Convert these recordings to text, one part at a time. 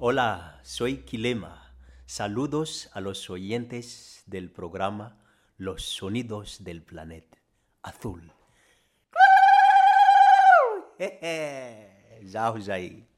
Hola, soy Kilema. Saludos a los oyentes del programa Los Sonidos del Planeta Azul. Zau,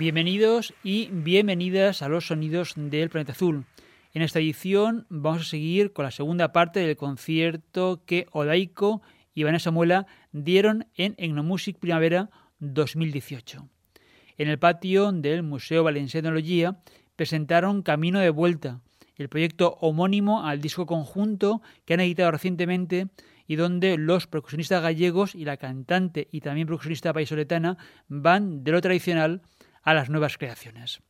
Bienvenidos y bienvenidas a los sonidos del planeta azul. En esta edición vamos a seguir con la segunda parte del concierto que Odaiko y Vanessa Muela dieron en Egnomusic Primavera 2018. En el patio del Museo Valenciano de presentaron Camino de Vuelta, el proyecto homónimo al disco conjunto que han editado recientemente y donde los percusionistas gallegos y la cantante y también percusionista paisoletana van de lo tradicional a las nuevas creaciones.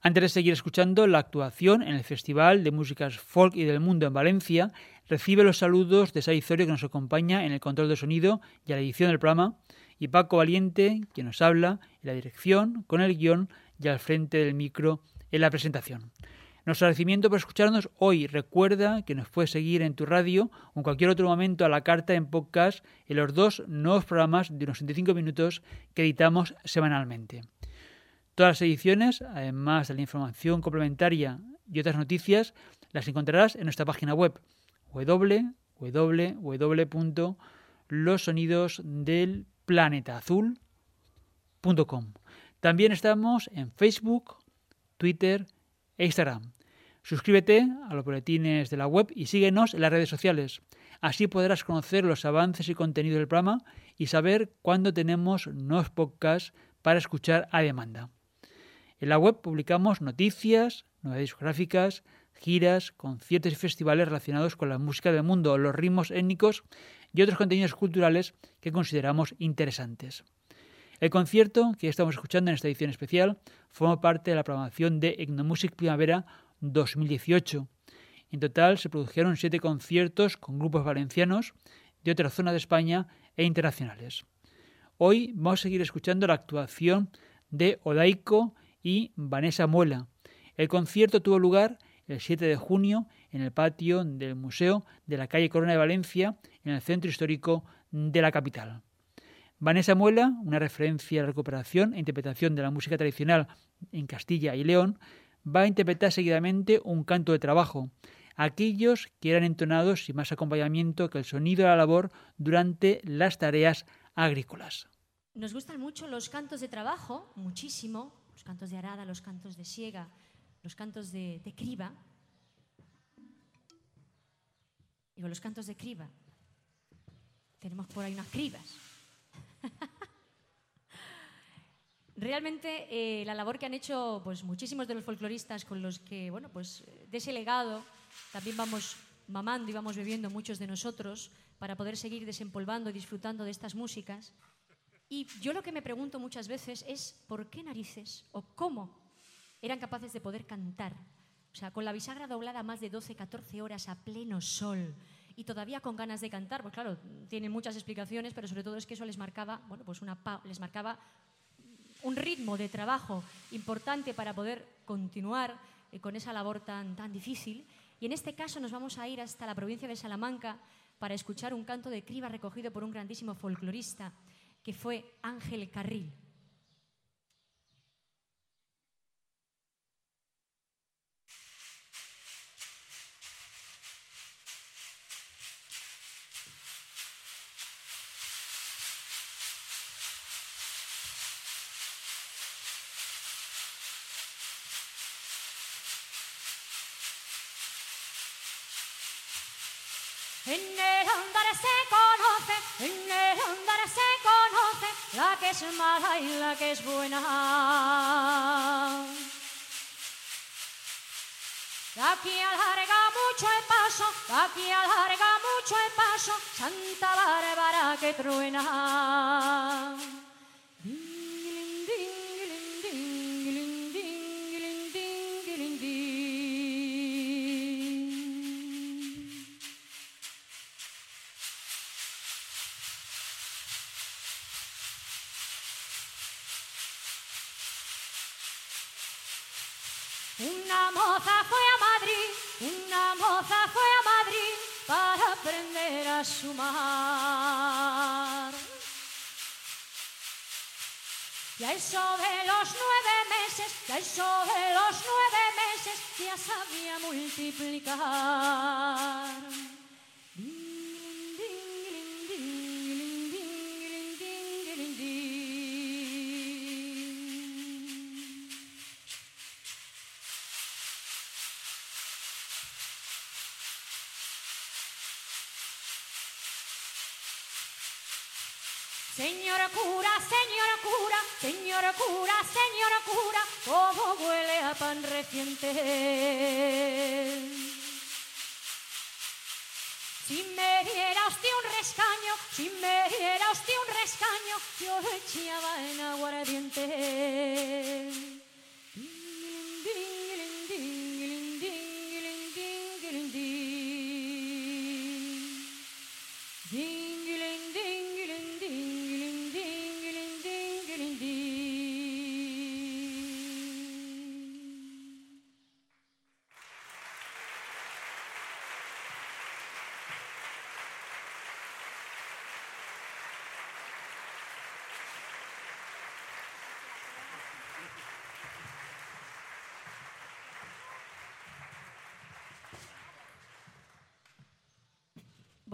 Antes de seguir escuchando la actuación en el Festival de Músicas Folk y del Mundo en Valencia, recibe los saludos de Saizorio que nos acompaña en el control de sonido y a la edición del programa, y Paco Valiente, quien nos habla en la dirección, con el guion y al frente del micro en la presentación. Nuestro agradecimiento por escucharnos hoy. Recuerda que nos puedes seguir en tu radio o en cualquier otro momento a la carta en podcast en los dos nuevos programas de unos 25 minutos que editamos semanalmente. Todas las ediciones, además de la información complementaria y otras noticias, las encontrarás en nuestra página web www.losonidosdelplanetaazul.com. También estamos en Facebook, Twitter e Instagram. Suscríbete a los boletines de la web y síguenos en las redes sociales. Así podrás conocer los avances y contenido del programa y saber cuándo tenemos nuevos podcasts para escuchar a demanda. En la web publicamos noticias, novedades discográficas, giras, conciertos y festivales relacionados con la música del mundo, los ritmos étnicos y otros contenidos culturales que consideramos interesantes. El concierto que estamos escuchando en esta edición especial forma parte de la programación de Egnomusic Primavera 2018. En total se produjeron siete conciertos con grupos valencianos de otras zonas de España e internacionales. Hoy vamos a seguir escuchando la actuación de Odaiko y Vanessa Muela. El concierto tuvo lugar el 7 de junio en el patio del Museo de la calle Corona de Valencia, en el centro histórico de la capital. Vanessa Muela, una referencia a la recuperación e interpretación de la música tradicional en Castilla y León, va a interpretar seguidamente un canto de trabajo, aquellos que eran entonados sin más acompañamiento que el sonido de la labor durante las tareas agrícolas. Nos gustan mucho los cantos de trabajo, muchísimo, los cantos de arada, los cantos de siega, los cantos de, criba. Digo, los cantos de criba. Tenemos por ahí unas cribas. Realmente eh, la labor que han hecho pues, muchísimos de los folcloristas con los que, bueno, pues de ese legado también vamos mamando y vamos bebiendo muchos de nosotros para poder seguir desempolvando y disfrutando de estas músicas. Y yo lo que me pregunto muchas veces es por qué narices o cómo eran capaces de poder cantar. O sea, con la bisagra doblada más de 12, 14 horas a pleno sol y todavía con ganas de cantar. Pues claro, tienen muchas explicaciones, pero sobre todo es que eso les marcaba, bueno, pues una les marcaba un ritmo de trabajo importante para poder continuar eh, con esa labor tan, tan difícil. Y en este caso nos vamos a ir hasta la provincia de Salamanca para escuchar un canto de criba recogido por un grandísimo folclorista que fue Ángel Carril. En el andar se conoce, en el andar se conoce la que es mala y la que es buena. Aquí alarga mucho el paso, aquí alarga mucho el paso, Santa Bárbara que truena. Eso de los nueve meses, ya sabía multiplicar. Señora cura, señora cura, señora cura, señora cura, cómo huele a pan reciente. Si me diera usted un rescaño, si me diera usted un rescaño, yo lo echaba en aguardiente.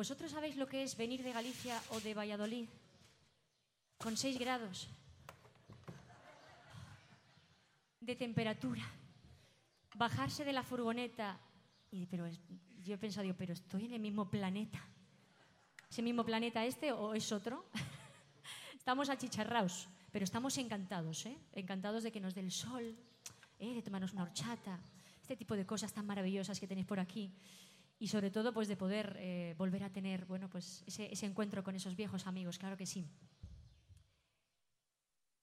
¿Vosotros sabéis lo que es venir de Galicia o de Valladolid con 6 grados de temperatura? Bajarse de la furgoneta y pero yo he pensado, pero estoy en el mismo planeta. ¿Es el mismo planeta este o es otro? estamos achicharrados, pero estamos encantados, ¿eh? Encantados de que nos dé el sol, ¿eh? de tomarnos una horchata, este tipo de cosas tan maravillosas que tenéis por aquí y sobre todo pues de poder eh, volver a tener bueno pues ese, encuentro con esos viejos amigos claro que sí.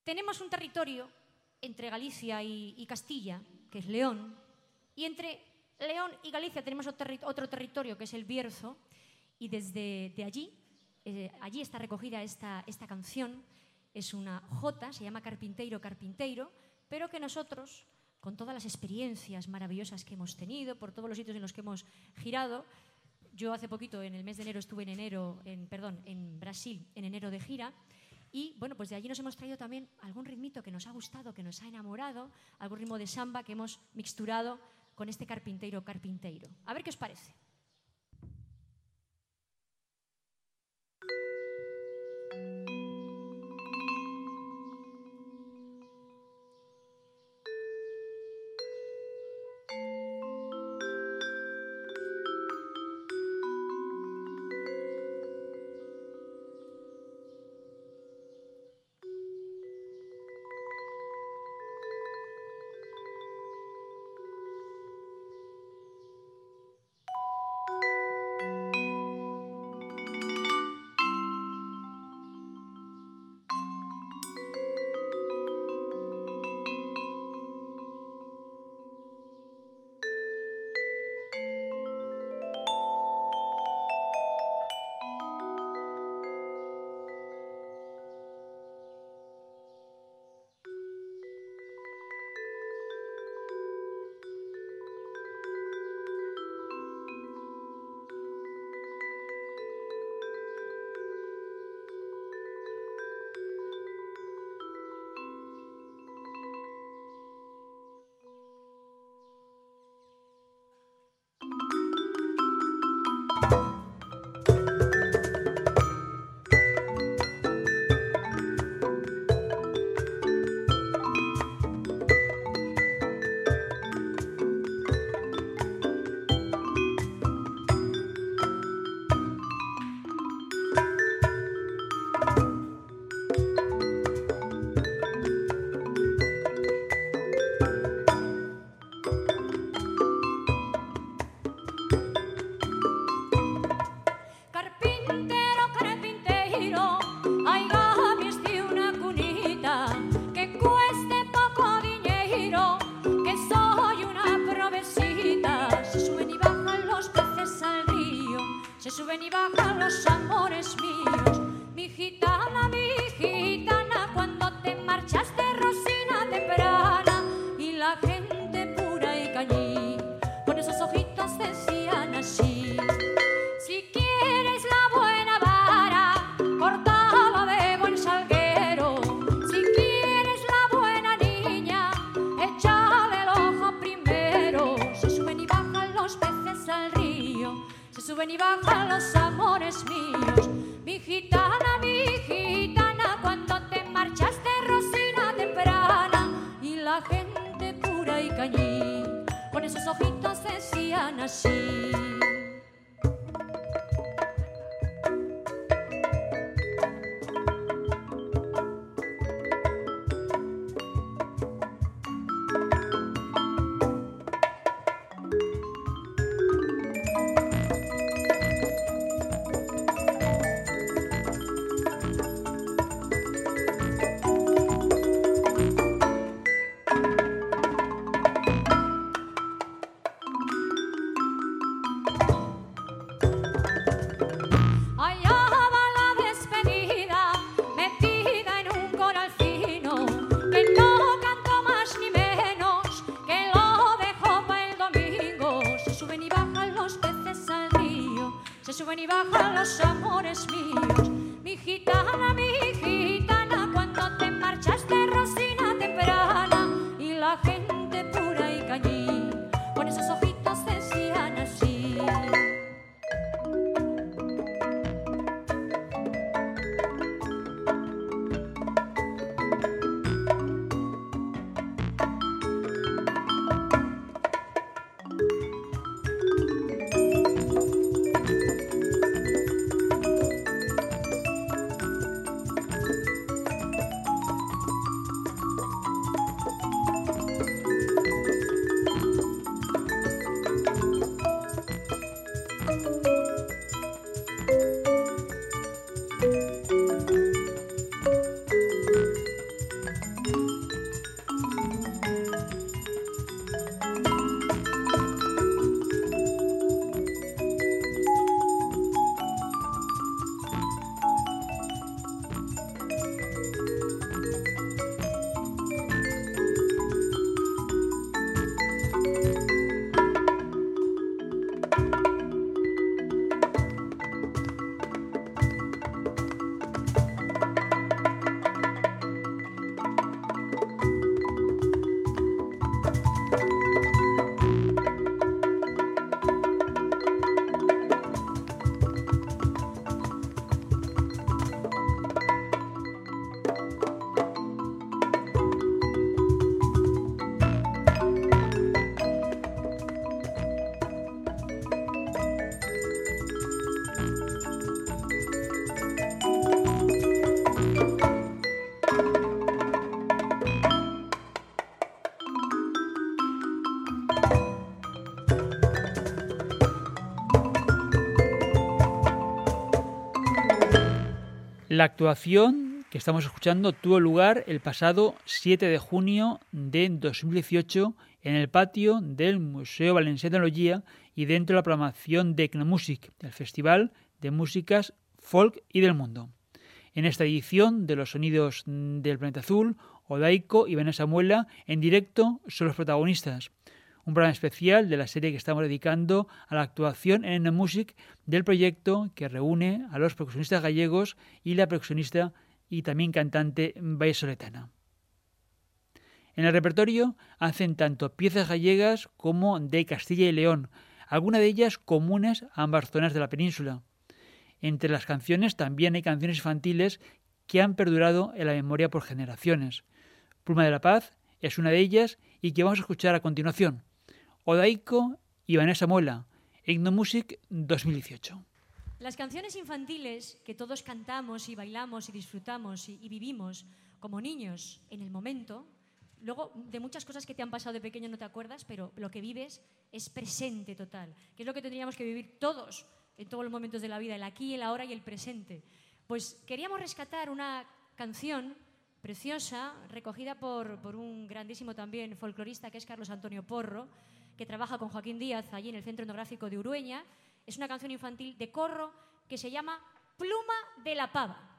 Tenemos un territorio entre Galicia y, Castilla que es León y entre León y Galicia tenemos otro, territorio que es el Bierzo y desde de allí eh, allí está recogida esta, esta canción. Es una jota se llama Carpinteiro Carpinteiro pero que nosotros con todas las experiencias maravillosas que hemos tenido, por todos los sitios en los que hemos girado. Yo hace poquito, en el mes de enero, estuve en enero, en, perdón, en Brasil, en enero de gira. Y bueno, pues de allí nos hemos traído también algún ritmito que nos ha gustado, que nos ha enamorado, algún ritmo de samba que hemos mixturado con este carpinteiro. A ver qué os parece. 悲しい La actuación que estamos escuchando tuvo lugar el pasado 7 de junio de 2018 en el patio del Museo Valencià de Tecnología y dentro de la programación de Ecnomusic, el Festival de Músicas Folk y del Mundo. En esta edición de los sonidos del planeta azul, Odaiko y Vanessa Muela en directo son los protagonistas. Un programa especial de la serie que estamos dedicando a la actuación en Music del proyecto que reúne a los percusionistas gallegos y la percusionista y también cantante vallesoletana. En el repertorio hacen tanto piezas gallegas como de Castilla y León, algunas de ellas comunes a ambas zonas de la península. Entre las canciones también hay canciones infantiles que han perdurado en la memoria por generaciones. Pluma de la Paz es una de ellas y que vamos a escuchar a continuación. Odaiko y Vanessa Muela, Ignomusic 2018. Las canciones infantiles que todos cantamos y bailamos y disfrutamos y, y, vivimos como niños en el momento, luego de muchas cosas que te han pasado de pequeño no te acuerdas, pero lo que vives es presente total, que es lo que tendríamos que vivir todos en todos los momentos de la vida, el aquí, el ahora y el presente. Pues queríamos rescatar una canción preciosa, recogida por, por, un grandísimo también folclorista que es Carlos Antonio Porro, que trabaja con Joaquín Díaz allí en el Centro Etnográfico de Urueña. Es una canción infantil de corro que se llama Pluma de la Pava.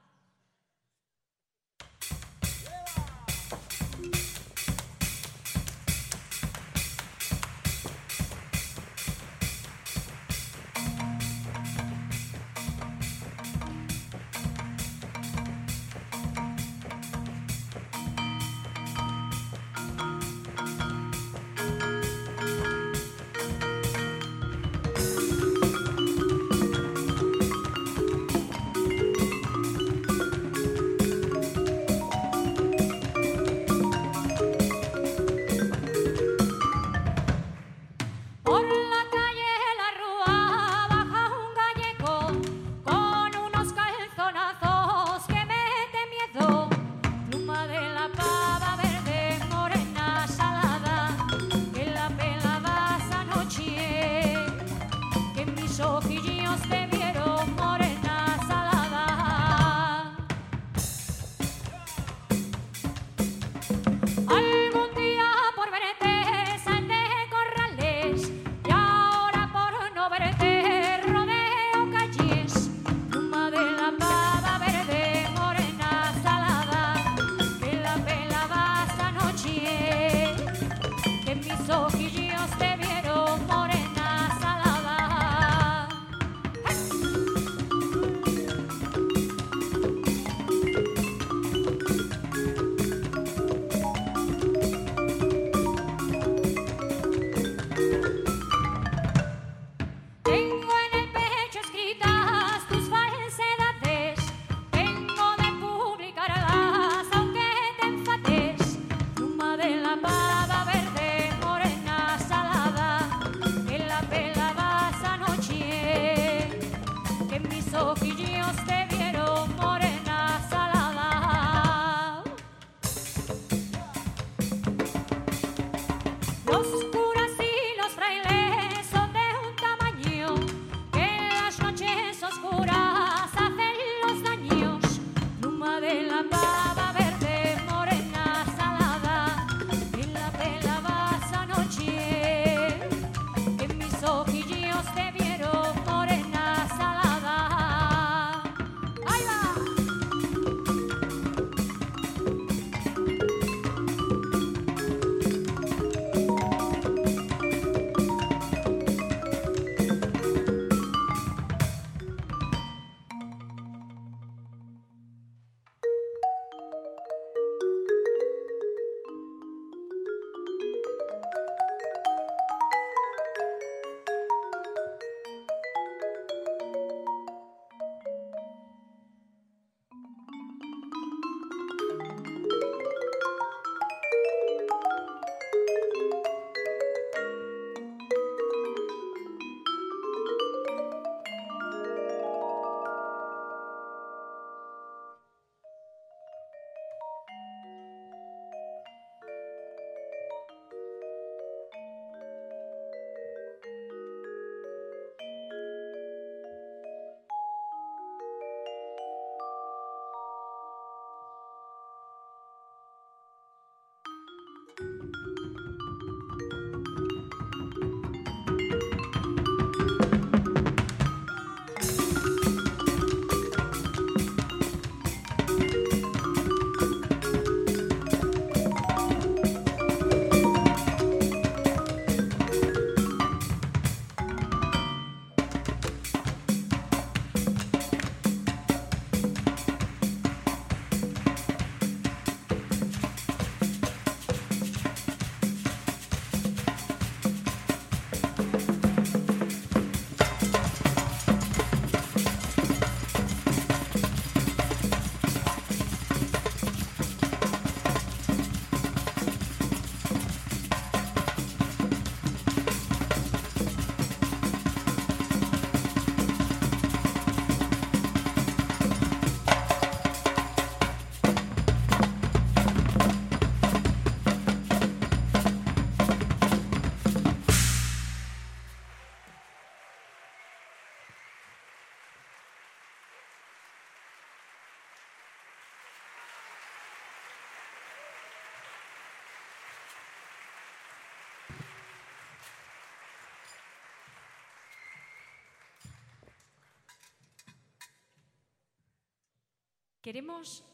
Queremos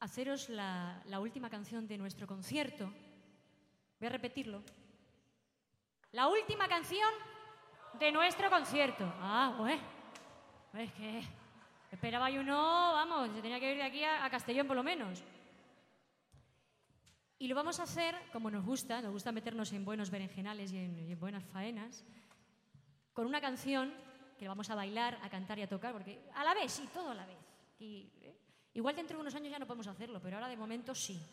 haceros la, última canción de nuestro concierto. Voy a repetirlo. La última canción de nuestro concierto. Ah, pues. Es que esperaba yo uno, vamos, se tenía que ir de aquí a, Castellón por lo menos. Y lo vamos a hacer como nos gusta, nos gusta meternos en buenos berenjenales y en, buenas faenas, con una canción que vamos a bailar, a cantar y a tocar, porque a la vez, sí, todo a la vez. Eh, igual dentro de unos años ya no podemos hacerlo, pero ahora de momento sí.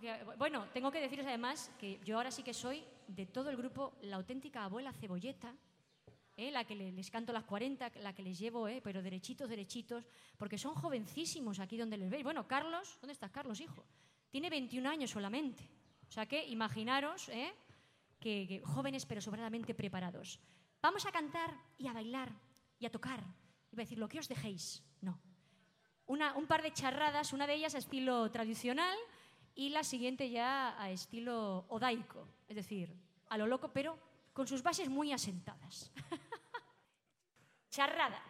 Que, bueno, tengo que deciros además que yo ahora sí que soy de todo el grupo la auténtica abuela cebolleta, ¿eh? la que le- les canto las 40, la que les llevo, ¿eh? pero derechitos, derechitos, porque son jovencísimos aquí donde les veis. Bueno, Carlos, ¿dónde estás Carlos, hijo? Tiene 21 años solamente. O sea que imaginaros ¿eh? que, que jóvenes pero sobradamente preparados. Vamos a cantar y a bailar y a tocar. Iba a decir, lo que os dejéis. No. Una- un par de charradas, una de ellas a estilo tradicional y la siguiente ya a estilo odaico, es decir, a lo loco, pero con sus bases muy asentadas. Charrada.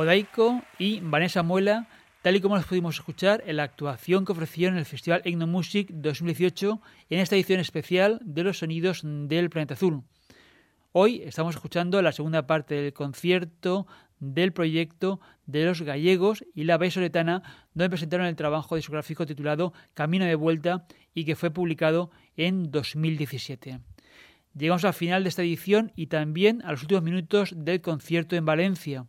Odaico y Vanessa Muela, tal y como los pudimos escuchar en la actuación que ofrecieron en el Festival Ethno Music 2018 en esta edición especial de los sonidos del planeta azul. Hoy estamos escuchando la segunda parte del concierto del proyecto de los gallegos y la Soletana, donde presentaron el trabajo discográfico titulado Camino de Vuelta y que fue publicado en 2017. Llegamos al final de esta edición y también a los últimos minutos del concierto en Valencia.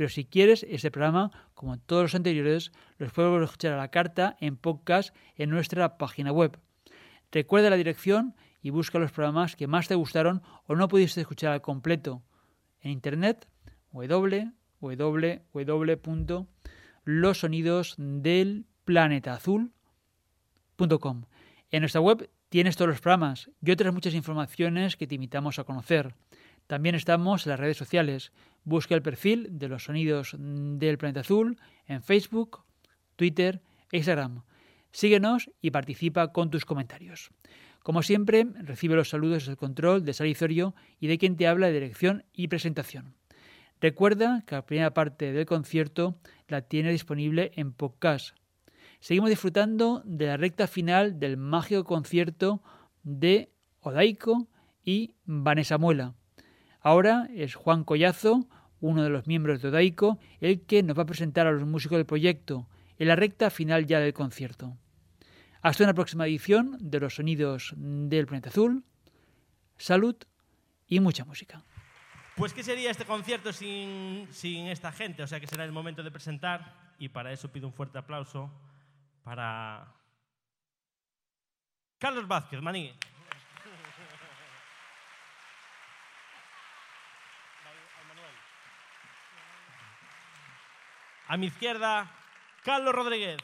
Pero si quieres, este programa, como todos los anteriores, los puedes escuchar a la carta en podcast en nuestra página web. Recuerda la dirección y busca los programas que más te gustaron o no pudiste escuchar al completo. En internet, www.losonidosdelplanetaazul.com. En nuestra web tienes todos los programas y otras muchas informaciones que te invitamos a conocer. También estamos en las redes sociales. Busca el perfil de los sonidos del planeta azul en Facebook, Twitter e Instagram. Síguenos y participa con tus comentarios. Como siempre, recibe los saludos del control de Salizorio y de quien te habla de dirección y presentación. Recuerda que la primera parte del concierto la tiene disponible en podcast. Seguimos disfrutando de la recta final del mágico concierto de Odaico y Vanessa Muela. Ahora es Juan Collazo, uno de los miembros de Odaico, el que nos va a presentar a los músicos del proyecto en la recta final ya del concierto. Hasta una próxima edición de los sonidos del planeta azul. Salud y mucha música. Pues ¿qué sería este concierto sin, sin esta gente? O sea que será el momento de presentar y para eso pido un fuerte aplauso para Carlos Vázquez, Maní. A mi izquierda, Carlos Rodríguez.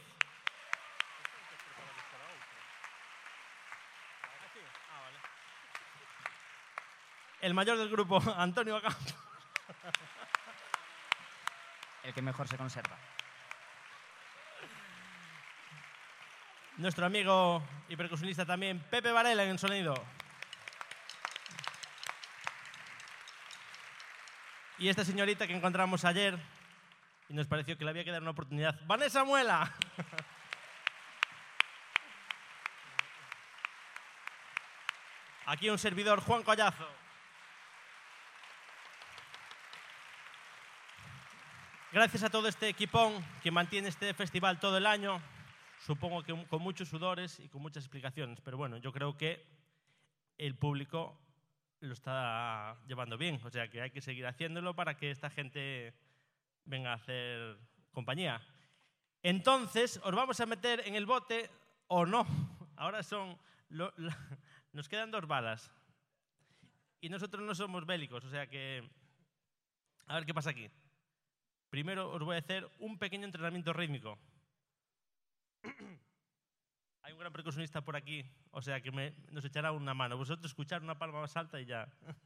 El mayor del grupo, Antonio Acampo. El que mejor se conserva. Nuestro amigo y percusionista también, Pepe Varela en el sonido. Y esta señorita que encontramos ayer, y nos pareció que le había que dar una oportunidad. Vanessa Muela. Aquí un servidor, Juan Collazo. Gracias a todo este equipón que mantiene este festival todo el año, supongo que con muchos sudores y con muchas explicaciones, pero bueno, yo creo que el público lo está llevando bien, o sea que hay que seguir haciéndolo para que esta gente venga a hacer compañía. Entonces, os vamos a meter en el bote o no. Ahora son. nos quedan dos balas. Y nosotros no somos bélicos, o sea que A ver qué pasa aquí. Primero os voy a hacer un pequeño entrenamiento rítmico. Hay un gran percusionista por aquí, o sea que nos echará una mano. Vosotros escuchar una palma más alta y ya.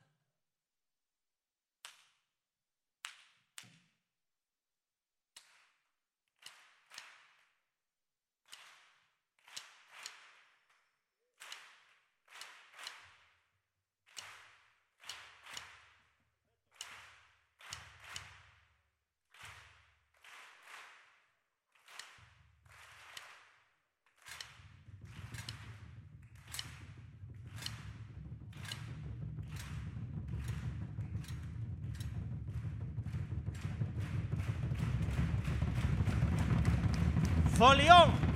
Folion!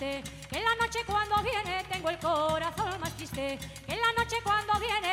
Que en la noche cuando viene, tengo el corazón más triste. Que en la noche cuando viene.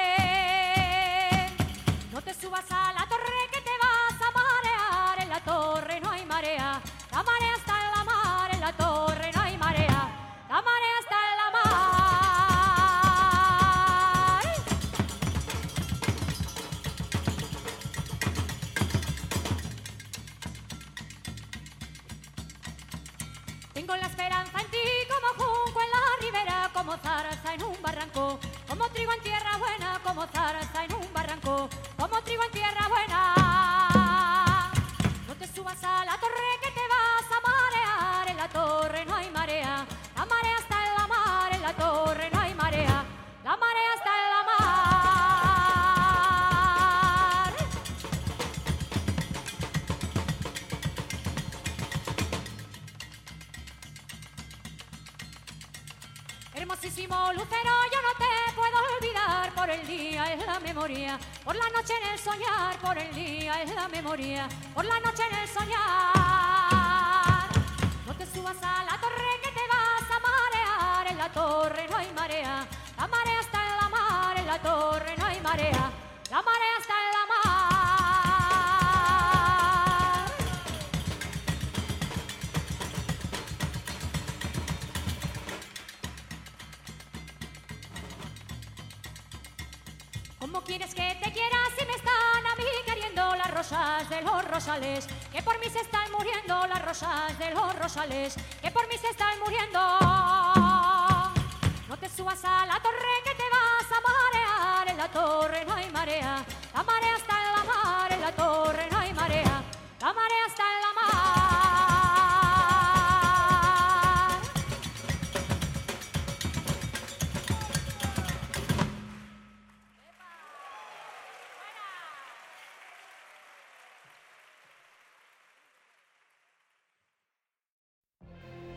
¿Cómo quieres que te quiera si me están a mí queriendo las rosas de los rosales? Que por mí se están muriendo las rosas de los rosales, que por mí se están muriendo. No te subas a la torre que te vas a marear, en la torre no hay marea, la marea está en la mar, en la torre no hay